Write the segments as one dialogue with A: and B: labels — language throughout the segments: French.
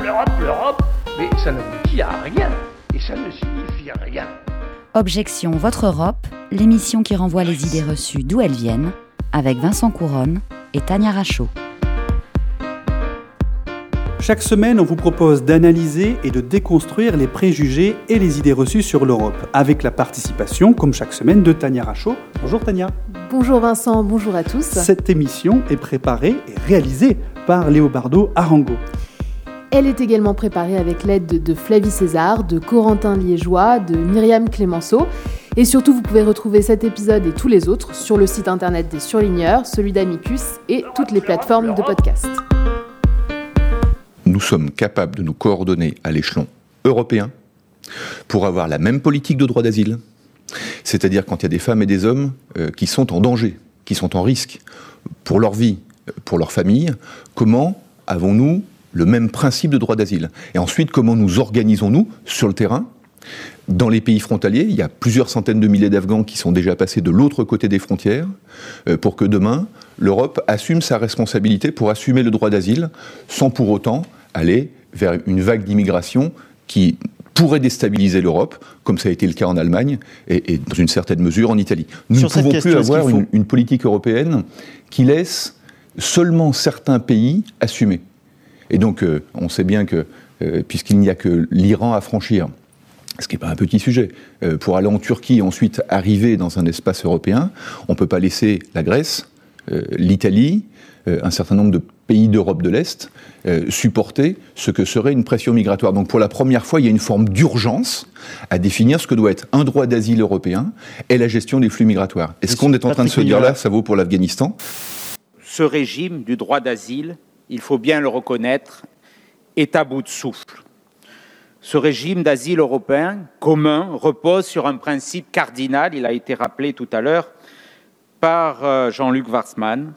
A: l'Europe, l'Europe, l'Europe, mais ça n'aboutit à rien et ça ne signifie rien.
B: Objection Votre Europe, l'émission qui renvoie les idées reçues d'où elles viennent, avec Vincent Couronne et Tania Rachaud.
C: Chaque semaine, on vous propose d'analyser et de déconstruire les préjugés et les idées reçues sur l'Europe, avec la participation, comme chaque semaine, de Tania Rachaud. Bonjour Tania.
D: Bonjour Vincent, bonjour à tous.
C: Cette émission est préparée et réalisée par Léobardo Arango.
D: Elle est également préparée avec l'aide de Flavie César, de Corentin Liégeois, de Myriam Clémenceau. Et surtout, vous pouvez retrouver cet épisode et tous les autres sur le site internet des Surligneurs, celui d'Amicus et toutes les plateformes de podcast
E: nous sommes capables de nous coordonner à l'échelon européen pour avoir la même politique de droit d'asile, c'est-à-dire quand il y a des femmes et des hommes euh, qui sont en danger, qui sont en risque pour leur vie, pour leur famille, comment avons-nous le même principe de droit d'asile Et ensuite, comment nous organisons-nous sur le terrain? Dans les pays frontaliers, il y a plusieurs centaines de milliers d'Afghans qui sont déjà passés de l'autre côté des frontières euh, pour que demain, l'Europe assume sa responsabilité pour assumer le droit d'asile sans pour autant aller vers une vague d'immigration qui pourrait déstabiliser l'Europe, comme ça a été le cas en Allemagne et, dans une certaine mesure en Italie. Nous ne pouvons plus avoir une, politique européenne qui laisse seulement certains pays assumer. Et donc, euh, on sait bien que, euh, puisqu'il n'y a que l'Iran à franchir, ce qui n'est pas un petit sujet, euh, pour aller en Turquie et ensuite arriver dans un espace européen, on ne peut pas laisser la Grèce, l'Italie, un certain nombre de pays d'Europe de l'Est euh, supporter ce que serait une pression migratoire. Donc pour la première fois, il y a une forme d'urgence à définir ce que doit être un droit d'asile européen et la gestion des flux migratoires. Et ce qu'on est en train de se dire là, ça vaut pour l'Afghanistan?
F: Ce régime du droit d'asile, il faut bien le reconnaître, est à bout de souffle. Ce régime d'asile européen commun repose sur un principe cardinal, il a été rappelé tout à l'heure par euh, Jean-Luc Warsmann,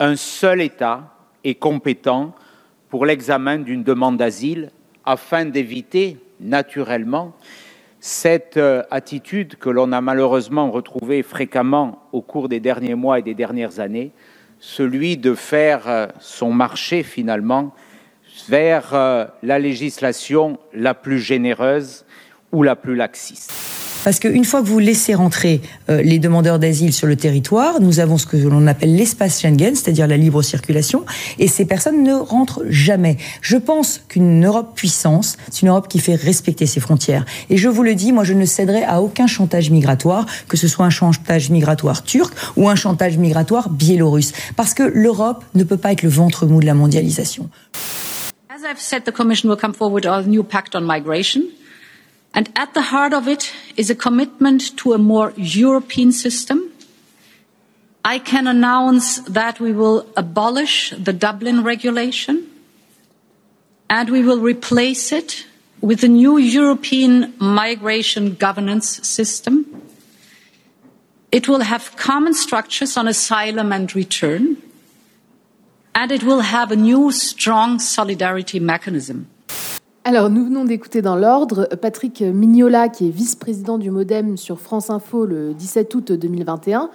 F: un seul État est compétent pour l'examen d'une demande d'asile afin d'éviter naturellement cette euh, attitude que l'on a malheureusement retrouvée fréquemment au cours des derniers mois et des dernières années, celui de faire euh, son marché finalement vers euh, la législation la plus généreuse ou la plus laxiste.
G: Parce qu'une fois que vous laissez rentrer euh, les demandeurs d'asile sur le territoire, nous avons ce que l'on appelle l'espace Schengen, c'est-à-dire la libre circulation, et ces personnes ne rentrent jamais. Je pense qu'une Europe puissance, c'est une Europe qui fait respecter ses frontières. Et je vous le dis, moi je ne céderai à aucun chantage migratoire, que ce soit un chantage migratoire turc ou un chantage migratoire biélorusse. Parce que l'Europe ne peut pas être le ventre mou de la mondialisation.
H: As said, the Commission will come forward with a new pact on migration. And at the heart of it is a commitment to a more European system. I can announce that we will abolish the Dublin regulation and we will replace it with a new European migration governance system. It will have common structures on asylum and return, and it will have a new strong solidarity mechanism.
D: Alors, nous venons d'écouter dans l'ordre Patrick Mignola, qui est vice-président du Modem sur France Info le 17 août 2021,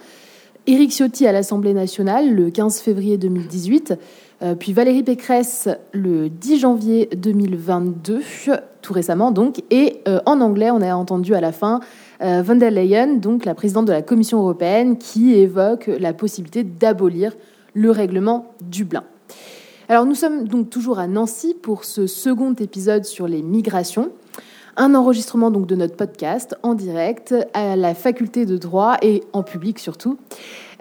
D: Éric Ciotti à l'Assemblée nationale le 15 février 2018, euh, puis Valérie Pécresse le 10 janvier 2022, tout récemment donc, et euh, en anglais, on a entendu à la fin euh, von der Leyen, donc la présidente de la Commission européenne, qui évoque la possibilité d'abolir le règlement Dublin. Alors nous sommes donc toujours à Nancy pour ce second épisode sur les migrations. Un enregistrement donc de notre podcast en direct à la faculté de droit et en public surtout.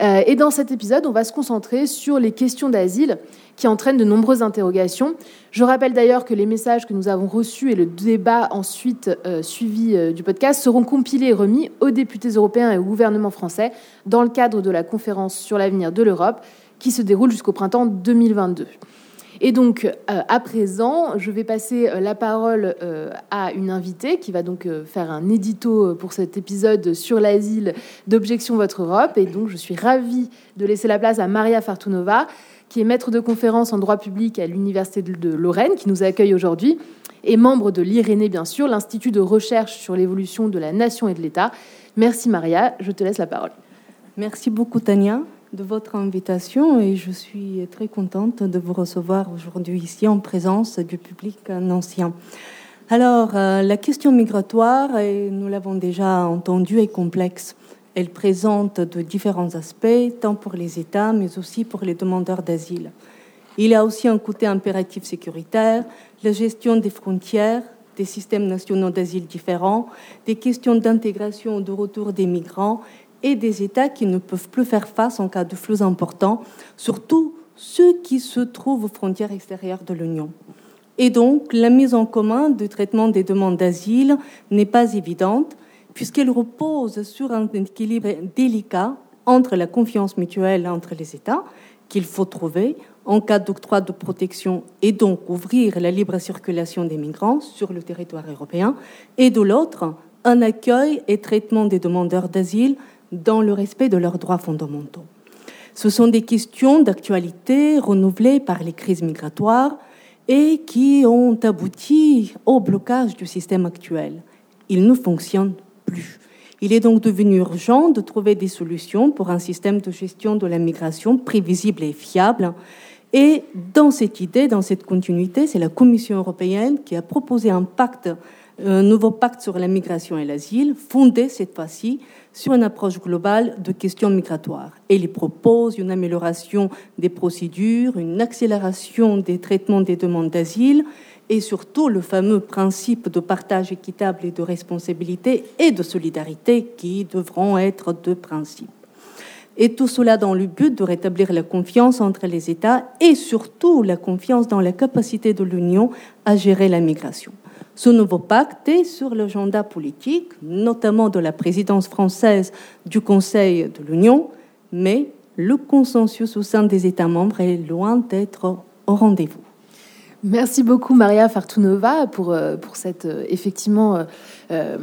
D: Euh, et dans cet épisode, on va se concentrer sur les questions d'asile qui entraînent de nombreuses interrogations. Je rappelle d'ailleurs que les messages que nous avons reçus et le débat ensuite euh, suivi euh, du podcast seront compilés et remis aux députés européens et au gouvernement français dans le cadre de la conférence sur l'avenir de l'Europe qui se déroule jusqu'au printemps 2022. Et donc, euh, à présent, je vais passer euh, la parole euh, à une invitée qui va donc faire un édito pour cet épisode sur l'asile d'Objection Votre Europe. Et donc, je suis ravie de laisser la place à Maria Fartunova, qui est maître de conférence en droit public à l'Université de Lorraine, qui nous accueille aujourd'hui, et membre de l'IRENE, bien sûr, l'Institut de recherche sur l'évolution de la nation et de l'État. Merci Maria, je te laisse la parole.
I: Merci beaucoup Tania. De votre invitation et je suis très contente de vous recevoir aujourd'hui ici en présence du public ancien. Alors, euh, la question migratoire, et nous l'avons déjà entendu, est complexe. Elle présente de différents aspects, tant pour les États, mais aussi pour les demandeurs d'asile. Il a aussi un côté impératif sécuritaire, la gestion des frontières, des systèmes nationaux d'asile différents, des questions d'intégration ou de retour des migrants et des États qui ne peuvent plus faire face en cas de flux importants, surtout ceux qui se trouvent aux frontières extérieures de l'Union. Et donc, la mise en commun du traitement des demandes d'asile n'est pas évidente, puisqu'elle repose sur un équilibre délicat entre la confiance mutuelle entre les États, qu'il faut trouver en cas d'octroi de protection et donc ouvrir la libre circulation des migrants sur le territoire européen, et de l'autre, un accueil et traitement des demandeurs d'asile dans le respect de leurs droits fondamentaux. Ce sont des questions d'actualité renouvelées par les crises migratoires et qui ont abouti au blocage du système actuel. Il ne fonctionne plus. Il est donc devenu urgent de trouver des solutions pour un système de gestion de la migration prévisible et fiable. Et dans cette idée, dans cette continuité, c'est la Commission européenne qui a proposé un pacte, un nouveau pacte sur la migration et l'asile, fondé cette fois-ci sur une approche globale de questions migratoires. Et il propose une amélioration des procédures, une accélération des traitements des demandes d'asile et surtout le fameux principe de partage équitable et de responsabilité et de solidarité qui devront être deux principes. Et tout cela dans le but de rétablir la confiance entre les États et surtout la confiance dans la capacité de l'Union à gérer la migration. Ce nouveau pacte est sur l'agenda politique, notamment de la présidence française du Conseil de l'Union, mais le consensus au sein des États membres est loin d'être au rendez-vous.
D: Merci beaucoup Maria Fartunova pour, euh, pour cette euh, effectivement euh,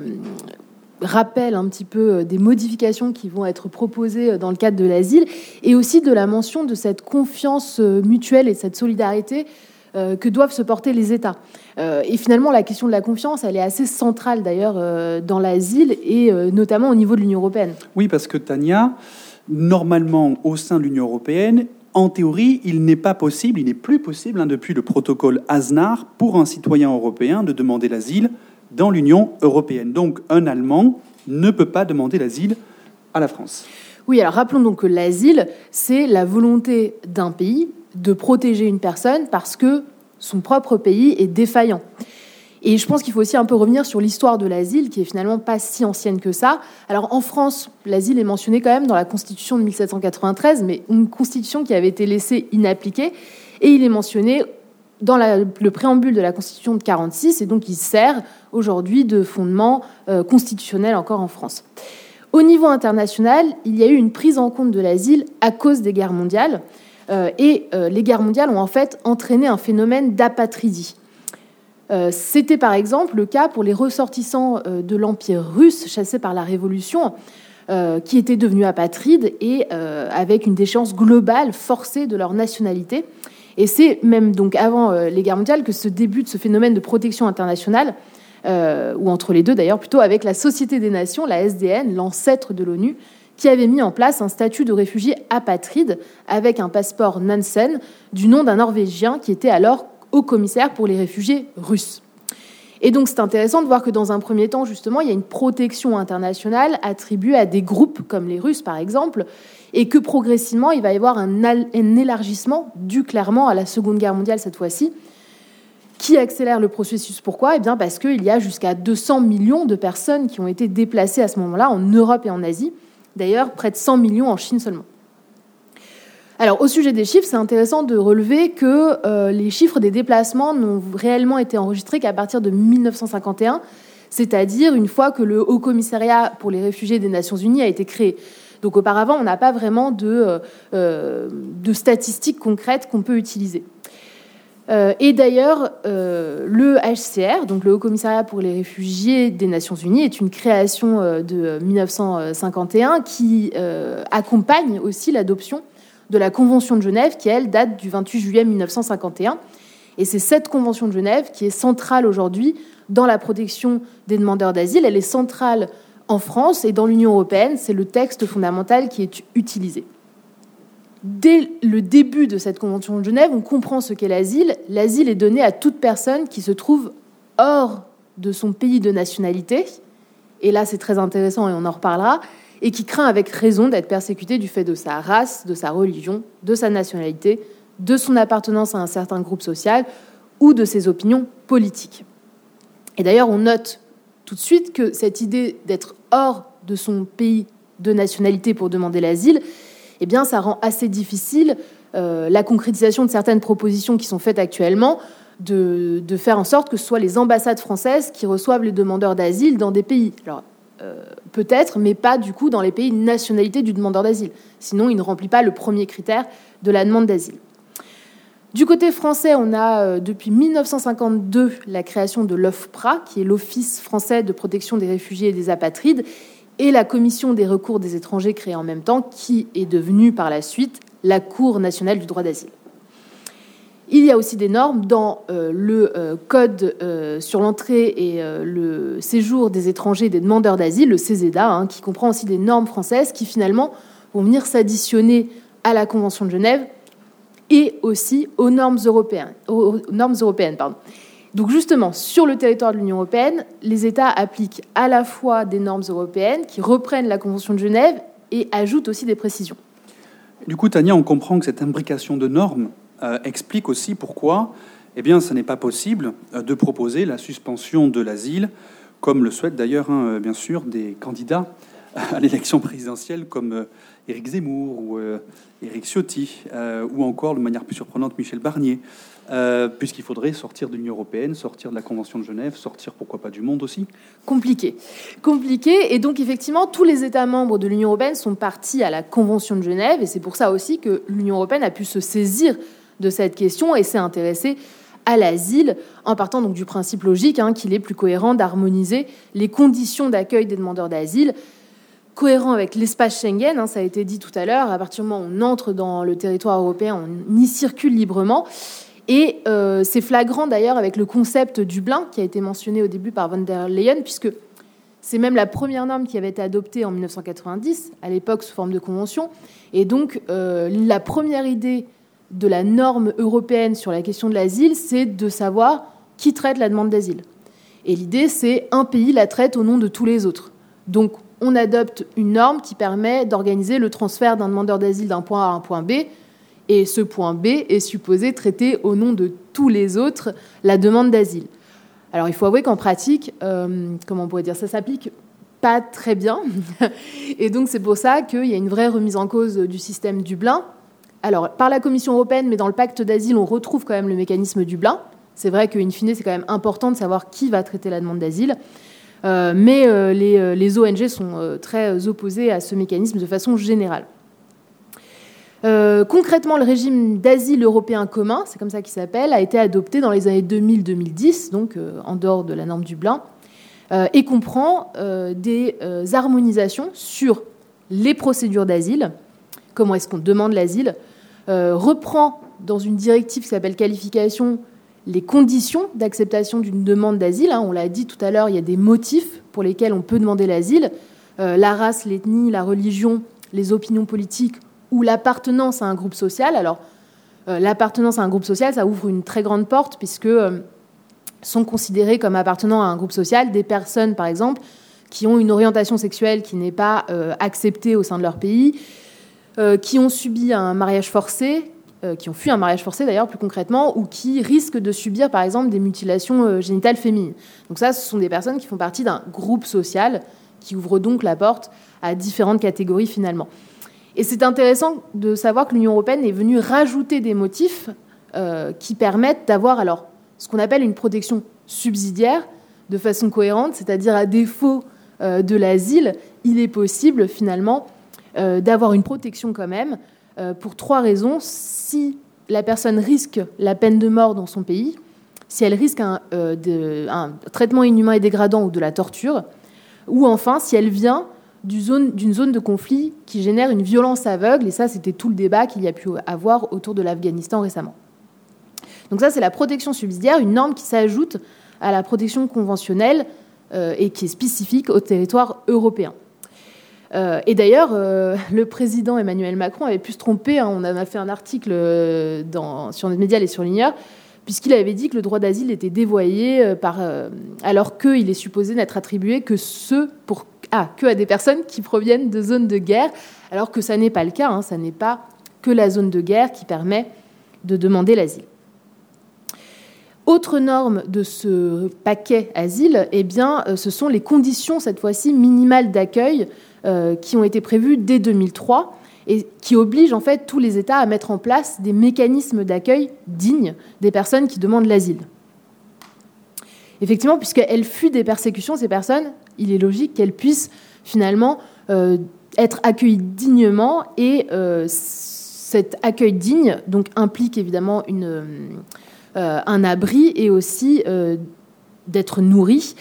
D: rappel un petit peu des modifications qui vont être proposées dans le cadre de l'asile et aussi de la mention de cette confiance mutuelle et cette solidarité que doivent se porter les États. Euh, et finalement, la question de la confiance, elle est assez centrale d'ailleurs euh, dans l'asile et notamment au niveau de l'Union européenne.
C: Oui, parce que Tania, normalement au sein de l'Union européenne, en théorie, il n'est pas possible, il n'est plus possible, hein, depuis le protocole Aznar, pour un citoyen européen de demander l'asile dans l'Union européenne. Donc un Allemand ne peut pas demander l'asile à la France.
D: Oui, alors rappelons donc que l'asile, c'est la volonté d'un pays de protéger une personne parce que son propre pays est défaillant. Et je pense qu'il faut aussi un peu revenir sur l'histoire de l'asile, qui est finalement pas si ancienne que ça. Alors en France, l'asile est mentionné quand même dans la Constitution de 1793, mais une Constitution qui avait été laissée inappliquée, et il est mentionné dans le préambule de la Constitution de 46, et donc il sert aujourd'hui de fondement euh, constitutionnel encore en France. Au niveau international, il y a eu une prise en compte de l'asile à cause des guerres mondiales. Euh, et euh, les guerres mondiales ont en fait entraîné un phénomène d'apatridie. Euh, c'était par exemple le cas pour les ressortissants de l'Empire russe chassés par la Révolution, qui étaient devenus apatrides et avec une déchéance globale forcée de leur nationalité. Et c'est même donc avant les guerres mondiales que se débute ce phénomène de protection internationale, ou entre les deux d'ailleurs, plutôt avec la Société des Nations, la SDN, l'ancêtre de l'ONU, qui avait mis en place un statut de réfugié apatride avec un passeport Nansen du nom d'un Norvégien qui était alors haut commissaire pour les réfugiés russes. Et donc c'est intéressant de voir que dans un premier temps, justement, il y a une protection internationale attribuée à des groupes comme les Russes, par exemple, et que progressivement, il va y avoir un, élargissement dû clairement à la Seconde Guerre mondiale cette fois-ci, qui accélère le processus. Pourquoi? Eh bien parce qu'il y a jusqu'à 200 millions de personnes qui ont été déplacées à ce moment-là en Europe et en Asie, D'ailleurs, près de 100 millions en Chine seulement. Alors, au sujet des chiffres, c'est intéressant de relever que euh, les chiffres des déplacements n'ont réellement été enregistrés qu'à partir de 1951, c'est-à-dire une fois que le Haut Commissariat pour les réfugiés des Nations Unies a été créé. Donc, auparavant, on n'a pas vraiment de, euh, euh, de statistiques concrètes qu'on peut utiliser. Euh, et d'ailleurs, euh, le HCR, donc le Haut Commissariat pour les réfugiés des Nations Unies, est une création euh, de 1951 qui accompagne aussi l'adoption de la Convention de Genève, qui elle date du 28 juillet 1951. Et c'est cette Convention de Genève qui est centrale aujourd'hui dans la protection des demandeurs d'asile. Elle est centrale en France et dans l'Union européenne. C'est le texte fondamental qui est utilisé. Dès le début de cette Convention de Genève, on comprend ce qu'est l'asile. L'asile est donné à toute personne qui se trouve hors de son pays de nationalité, et là c'est très intéressant et on en reparlera, et qui craint avec raison d'être persécuté du fait de sa race, de sa religion, de sa nationalité, de son appartenance à un certain groupe social ou de ses opinions politiques. Et d'ailleurs, on note tout de suite que cette idée d'être hors de son pays de nationalité pour demander l'asile, eh bien, ça rend assez difficile euh, la concrétisation de certaines propositions qui sont faites actuellement, de, faire en sorte que ce soit les ambassades françaises qui reçoivent les demandeurs d'asile dans des pays. Alors, euh, peut-être, mais pas du coup dans les pays de nationalité du demandeur d'asile. Sinon, il ne remplit pas le premier critère de la demande d'asile. Du côté français, on a euh, depuis 1952 la création de l'OFPRA, qui est l'Office français de protection des réfugiés et des apatrides, et la Commission des recours des étrangers créée en même temps, qui est devenue par la suite la Cour nationale du droit d'asile. Il y a aussi des normes dans euh, le euh, Code sur l'entrée et le séjour des étrangers et des demandeurs d'asile, le CESEDA, hein, qui comprend aussi des normes françaises qui finalement vont venir s'additionner à la Convention de Genève et aussi aux normes européennes. Normes européennes pardon. Donc justement, sur le territoire de l'Union européenne, les États appliquent à la fois des normes européennes qui reprennent la Convention de Genève et ajoutent aussi des précisions.
C: Du coup, Tania, on comprend que cette imbrication de normes euh, explique aussi pourquoi eh bien, ce n'est pas possible euh, de proposer la suspension de l'asile, comme le souhaitent d'ailleurs, hein, euh, bien sûr, des candidats à l'élection présidentielle comme Éric Zemmour ou Éric Ciotti, ou encore, de manière plus surprenante, Michel Barnier, euh, puisqu'il faudrait sortir de l'Union européenne, sortir de la Convention de Genève, sortir pourquoi pas du monde aussi
D: Compliqué. Compliqué. Et donc, effectivement, tous les États membres de l'Union européenne sont partis à la Convention de Genève, et c'est pour ça aussi que l'Union européenne a pu se saisir de cette question et s'est intéressée à l'asile, en partant donc du principe logique hein, qu'il est plus cohérent d'harmoniser les conditions d'accueil des demandeurs d'asile cohérent avec l'espace Schengen, hein, ça a été dit tout à l'heure, à partir du moment où on entre dans le territoire européen, on y circule librement. Et euh, c'est flagrant d'ailleurs avec le concept Dublin qui a été mentionné au début par von der Leyen, puisque c'est même la première norme qui avait été adoptée en 1990, à l'époque sous forme de convention. Et donc euh, la première idée de la norme européenne sur la question de l'asile, c'est de savoir qui traite la demande d'asile. Et l'idée, c'est un pays la traite au nom de tous les autres. Donc on adopte une norme qui permet d'organiser le transfert d'un demandeur d'asile d'un point A à un point B. Et ce point B est supposé traiter au nom de tous les autres la demande d'asile. Alors il faut avouer qu'en pratique, euh, comment on pourrait dire, ça s'applique pas très bien. Et donc c'est pour ça qu'il y a une vraie remise en cause du système Dublin. Alors par la Commission européenne, mais dans le pacte d'asile, on retrouve quand même le mécanisme Dublin. C'est vrai qu'in fine, c'est quand même important de savoir qui va traiter la demande d'asile. Euh, mais euh, euh, les, ONG sont très opposées à ce mécanisme de façon générale. Concrètement, le régime d'asile européen commun, c'est comme ça qu'il s'appelle, a été adopté dans les années 2000-2010, donc en dehors de la norme Dublin, et comprend des harmonisations sur les procédures d'asile, comment est-ce qu'on demande l'asile, reprend dans une directive qui s'appelle qualification les conditions d'acceptation d'une demande d'asile. Hein, on l'a dit tout à l'heure, il y a des motifs pour lesquels on peut demander l'asile. Euh, la race, l'ethnie, la religion, les opinions politiques ou l'appartenance à un groupe social. Alors, euh, l'appartenance à un groupe social, ça ouvre une très grande porte puisque euh, sont considérées comme appartenant à un groupe social des personnes, par exemple, qui ont une orientation sexuelle qui n'est pas acceptée au sein de leur pays, qui ont subi un mariage forcé, euh, qui ont fui un mariage forcé d'ailleurs plus concrètement, ou qui risquent de subir par exemple des mutilations euh, génitales féminines. Donc ça, ce sont des personnes qui font partie d'un groupe social qui ouvre donc la porte à différentes catégories finalement. Et c'est intéressant de savoir que l'Union européenne est venue rajouter des motifs euh, qui permettent d'avoir alors ce qu'on appelle une protection subsidiaire de façon cohérente, c'est-à-dire à défaut de l'asile, il est possible finalement d'avoir une protection quand même euh, pour trois raisons. Si la personne risque la peine de mort dans son pays, si elle risque un, euh, traitement inhumain et dégradant ou de la torture, ou enfin si elle vient d'une zone, de conflit qui génère une violence aveugle, et ça c'était tout le débat qu'il y a pu avoir autour de l'Afghanistan récemment. Donc ça c'est la protection subsidiaire, une norme qui s'ajoute à la protection conventionnelle euh, et qui est spécifique au territoire européen. Euh, et d'ailleurs, euh, le président Emmanuel Macron avait pu se tromper. Hein. on a fait un article dans, sur notre média Les Surligneurs, puisqu'il avait dit que le droit d'asile était dévoyé par, alors qu'il est supposé n'être attribué que, ceux pour, ah, que à des personnes qui proviennent de zones de guerre, alors que ça n'est pas le cas. Hein. ça n'est pas que la zone de guerre qui permet de demander l'asile. Autre norme de ce paquet asile, eh bien, ce sont les conditions, cette fois-ci, minimales d'accueil euh, qui ont été prévues dès 2003 et qui obligent en fait tous les États à mettre en place des mécanismes d'accueil dignes des personnes qui demandent l'asile. Effectivement, puisqu'elles fuient des persécutions, ces personnes, il est logique qu'elles puissent finalement euh, être accueillies dignement et euh, cet accueil digne donc implique évidemment une, un abri et aussi d'être nourri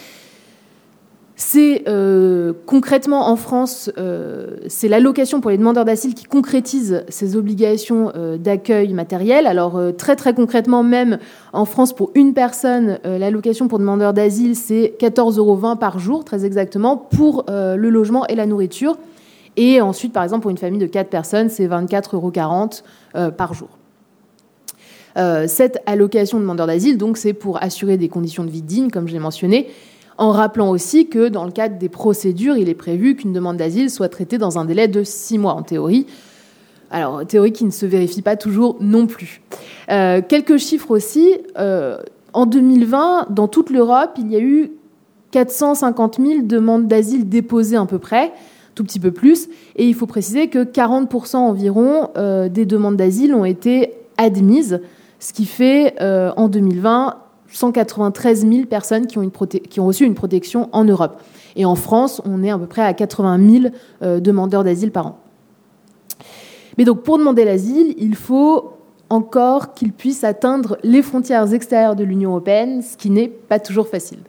D: c'est euh, concrètement en France, euh, c'est l'allocation pour les demandeurs d'asile qui concrétise ces obligations euh, d'accueil matériel. Alors très très concrètement, même en France, pour une personne, l'allocation pour demandeurs d'asile, c'est 14,20 euros par jour, très exactement, pour le logement et la nourriture. Et ensuite, par exemple, pour une famille de 4 personnes, c'est 24,40 euros par jour. cette allocation de demandeurs d'asile, donc, c'est pour assurer des conditions de vie dignes, comme je l'ai mentionné, en rappelant aussi que dans le cadre des procédures, il est prévu qu'une demande d'asile soit traitée dans un délai de six mois en théorie. Alors, théorie qui ne se vérifie pas toujours non plus. Euh, quelques chiffres aussi. Euh, en 2020, dans toute l'Europe, il y a eu 450 000 demandes d'asile déposées à peu près, tout petit peu plus. Et il faut préciser que 40% environ euh, des demandes d'asile ont été admises, ce qui fait en 2020 193 000 personnes qui ont, qui ont, reçu une protection en Europe. Et en France, on est à peu près à 80 000 euh, demandeurs d'asile par an. Mais donc, pour demander l'asile, il faut encore qu'ils puissent atteindre les frontières extérieures de l'Union européenne, ce qui n'est pas toujours facile.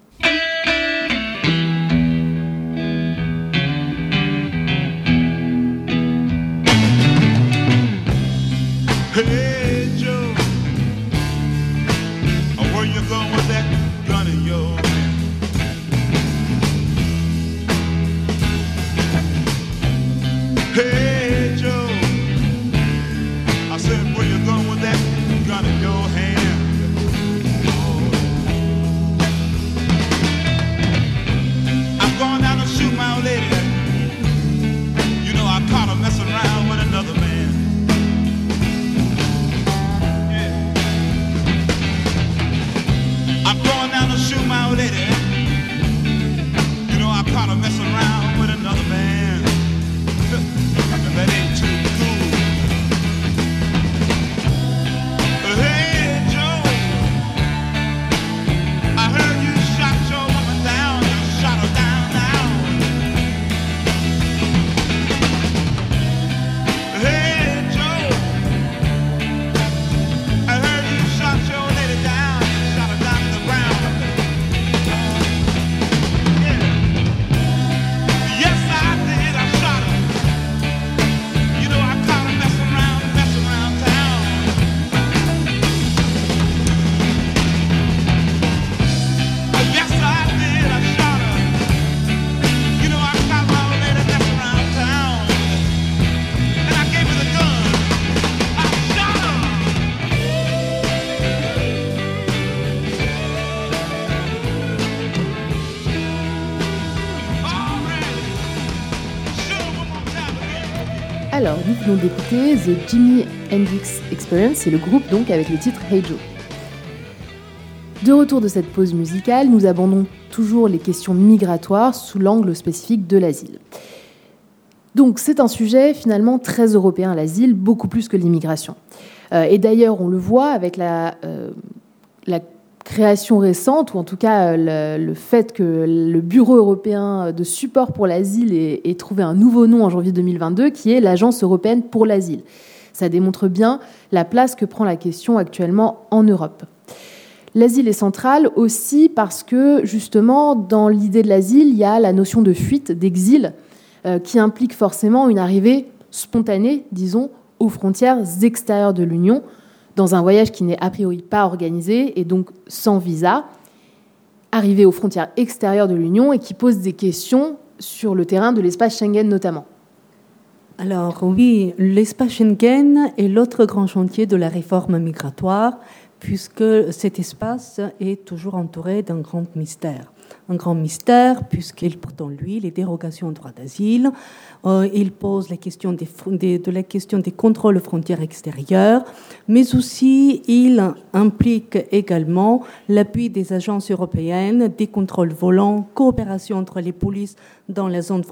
D: Venons d'écouter The Jimi Hendrix Experience, c'est le groupe donc avec le titre Hey Joe. De retour de cette pause musicale, nous abordons toujours les questions migratoires sous l'angle spécifique de l'asile. Donc c'est un sujet finalement très européen, l'asile, beaucoup plus que l'immigration. Euh, et d'ailleurs, on le voit avec la, euh, la création récente, ou en tout cas euh, le, fait que le Bureau européen de support pour l'asile ait, trouvé un nouveau nom en janvier 2022, qui est l'Agence européenne pour l'asile. Ça démontre bien la place que prend la question actuellement en Europe. L'asile est central aussi parce que justement, dans l'idée de l'asile, il y a la notion de fuite, d'exil, euh, qui implique forcément une arrivée spontanée, disons, aux frontières extérieures de l'Union, dans un voyage qui n'est a priori pas organisé et donc sans visa, arriver aux frontières extérieures de l'Union et qui pose des questions sur le terrain de l'espace Schengen notamment.
I: Alors oui, l'espace Schengen est l'autre grand chantier de la réforme migratoire, puisque cet espace est toujours entouré d'un grand mystère un grand mystère, puisqu'il porte en lui les dérogations au droit d'asile. Euh, il pose la question des, de la question des contrôles aux frontières extérieures, mais aussi il implique également l'appui des agences européennes, des contrôles volants, coopération entre les polices dans la zone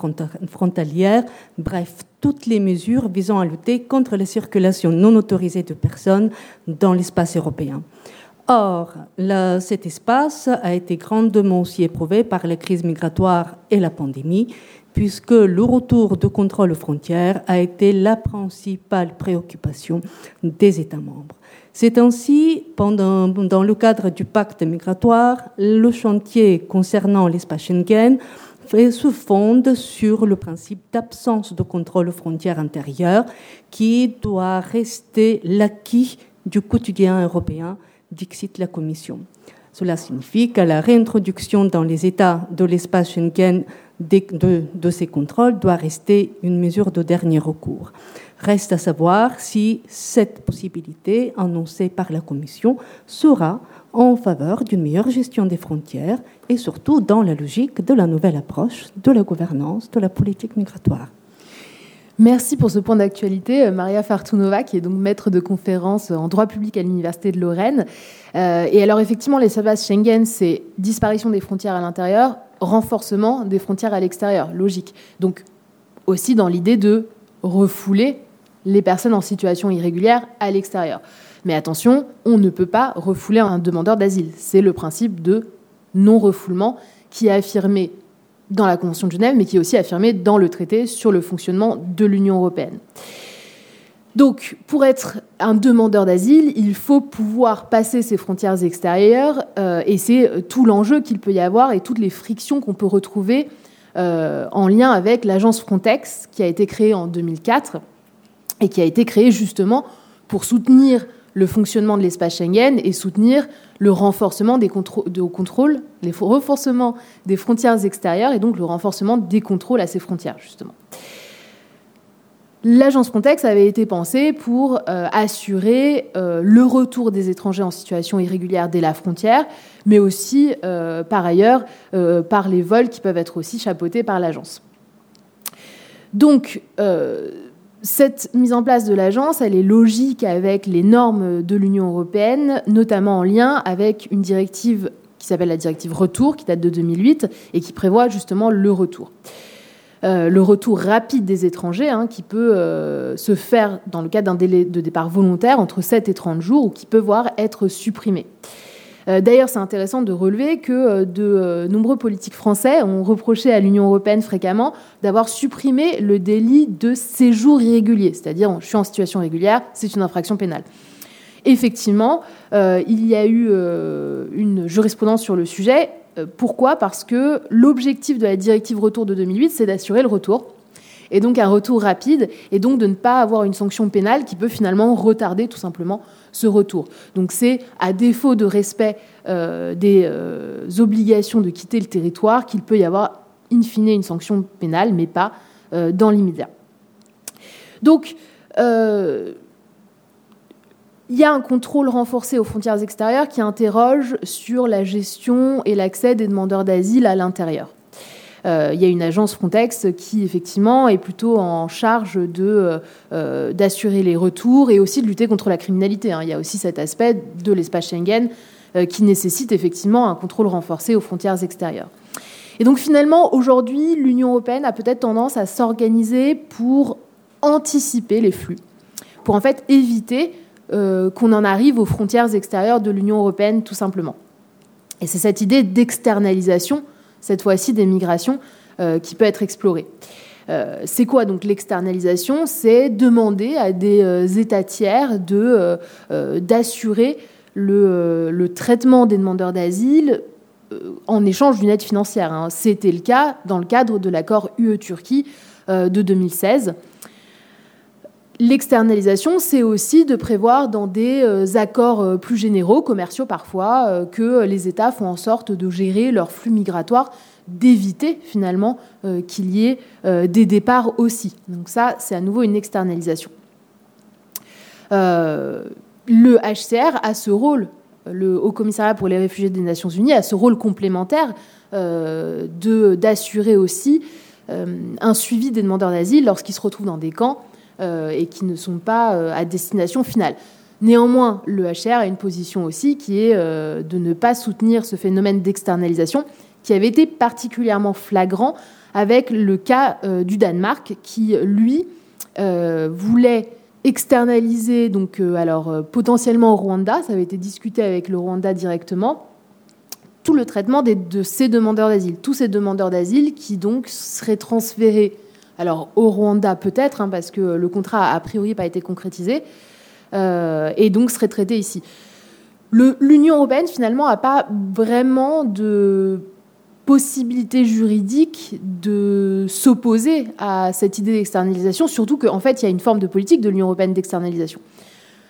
I: frontalière, bref, toutes les mesures visant à lutter contre la circulation non autorisée de personnes dans l'espace européen. Or, cet espace a été grandement aussi éprouvé par la crise migratoire et la pandémie, puisque le retour de contrôle aux frontières a été la principale préoccupation des États membres. C'est ainsi, pendant, dans le cadre du pacte migratoire, le chantier concernant l'espace Schengen se fonde sur le principe d'absence de contrôle aux frontières intérieures qui doit rester l'acquis du quotidien européen dixit la Commission. Cela signifie qu'à la réintroduction dans les États de l'espace Schengen de, de, ces contrôles doit rester une mesure de dernier recours. Reste à savoir si cette possibilité annoncée par la Commission sera en faveur d'une meilleure gestion des frontières et surtout dans la logique de la nouvelle approche de la gouvernance de la politique migratoire.
D: Merci pour ce point d'actualité, euh, Maria Fartunova, qui est donc maître de conférence en droit public à l'Université de Lorraine. Euh, et alors, effectivement, les services Schengen, c'est disparition des frontières à l'intérieur, renforcement des frontières à l'extérieur, logique. Donc, aussi dans l'idée de refouler les personnes en situation irrégulière à l'extérieur. Mais attention, on ne peut pas refouler un demandeur d'asile. C'est le principe de non-refoulement qui est affirmé dans la Convention de Genève, mais qui est aussi affirmé dans le traité sur le fonctionnement de l'Union européenne. Donc, pour être un demandeur d'asile, il faut pouvoir passer ses frontières extérieures, euh, et c'est euh, tout l'enjeu qu'il peut y avoir et toutes les frictions qu'on peut retrouver euh, en lien avec l'agence Frontex, qui a été créée en 2004 et qui a été créée justement pour soutenir le fonctionnement de l'espace Schengen et soutenir le renforcement des contrôles, les renforcements des frontières extérieures et donc le renforcement des contrôles à ces frontières, justement. L'agence Frontex avait été pensée pour euh, assurer euh, le retour des étrangers en situation irrégulière dès la frontière, mais aussi, euh, par ailleurs, par les vols qui peuvent être aussi chapeautés par l'agence. Donc, cette mise en place de l'agence, elle est logique avec les normes de l'Union européenne, notamment en lien avec une directive qui s'appelle la directive Retour, qui date de 2008 et qui prévoit justement le retour. Euh, le retour rapide des étrangers, hein, qui peut euh, se faire dans le cadre d'un délai de départ volontaire entre 7 et 30 jours, ou qui peut voir être supprimé. Euh, d'ailleurs, c'est intéressant de relever que euh, de euh, nombreux politiques français ont reproché à l'Union européenne fréquemment d'avoir supprimé le délit de séjour irrégulier, c'est-à-dire je suis en situation régulière, c'est une infraction pénale. Effectivement, il y a eu une jurisprudence sur le sujet. Pourquoi? Parce que l'objectif de la directive retour de 2008, c'est d'assurer le retour et donc un retour rapide, et donc de ne pas avoir une sanction pénale qui peut finalement retarder tout simplement ce retour. Donc c'est à défaut de respect euh, des euh, obligations de quitter le territoire qu'il peut y avoir in fine une sanction pénale, mais pas euh, dans l'immédiat. Donc il y a un contrôle renforcé aux frontières extérieures qui interroge sur la gestion et l'accès des demandeurs d'asile à l'intérieur. Euh, il y a une agence Frontex qui, effectivement, est plutôt en charge de, euh, d'assurer les retours et aussi de lutter contre la criminalité. Hein. Il y a aussi cet aspect de l'espace Schengen euh, qui nécessite effectivement un contrôle renforcé aux frontières extérieures. Et donc finalement, aujourd'hui, l'Union européenne a peut-être tendance à s'organiser pour anticiper les flux, pour en fait éviter qu'on en arrive aux frontières extérieures de l'Union européenne tout simplement. Et c'est cette idée d'externalisation cette fois-ci des migrations, euh, qui peut être explorée. Euh, c'est quoi donc l'externalisation? C'est demander à des euh, États tiers de, d'assurer le, le, traitement des demandeurs d'asile en échange d'une aide financière. Hein. C'était le cas dans le cadre de l'accord UE-Turquie de 2016. L'externalisation, c'est aussi de prévoir dans des accords plus généraux, commerciaux parfois, que les États font en sorte de gérer leurs flux migratoires d'éviter finalement qu'il y ait des départs aussi. Donc ça, c'est à nouveau une externalisation. le HCR a ce rôle, le Haut Commissariat pour les réfugiés des Nations Unies a ce rôle complémentaire d'assurer aussi un suivi des demandeurs d'asile lorsqu'ils se retrouvent dans des camps et qui ne sont pas à destination finale. Néanmoins, le HR a une position aussi qui est euh, de ne pas soutenir ce phénomène d'externalisation qui avait été particulièrement flagrant avec le cas euh, du Danemark qui, lui, euh, voulait externaliser, donc alors potentiellement au Rwanda, ça avait été discuté avec le Rwanda directement, tout le traitement de ces demandeurs d'asile, tous ces demandeurs d'asile qui donc seraient transférés, alors au Rwanda peut-être, hein, parce que le contrat a priori pas été concrétisé, euh, et donc serait traité ici. L'Union européenne, finalement, n'a pas vraiment de possibilité juridique de s'opposer à cette idée d'externalisation, surtout qu'en fait, il y a une forme de politique de l'Union européenne d'externalisation.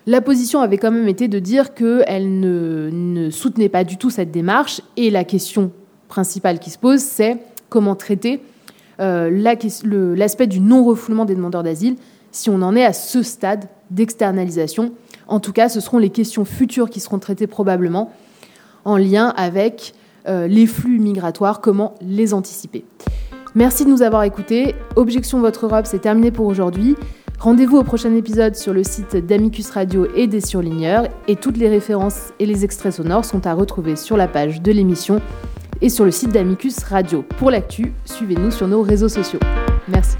D: La position avait quand même été de dire qu'elle ne, soutenait pas du tout cette démarche, et la question principale qui se pose, c'est comment traiter euh, l'aspect du non-refoulement des demandeurs d'asile si on en est à ce stade d'externalisation. En tout cas, ce seront les questions futures qui seront traitées probablement en lien avec euh, les flux migratoires, comment les anticiper. Merci de nous avoir écoutés. Objection Votre Europe, c'est terminé pour aujourd'hui. Rendez-vous au prochain épisode sur le site d'Amicus Radio et des surligneurs. Et toutes les références et les extraits sonores sont à retrouver sur la page de l'émission et sur le site d'Amicus Radio. Pour l'actu, suivez-nous sur nos réseaux sociaux. Merci.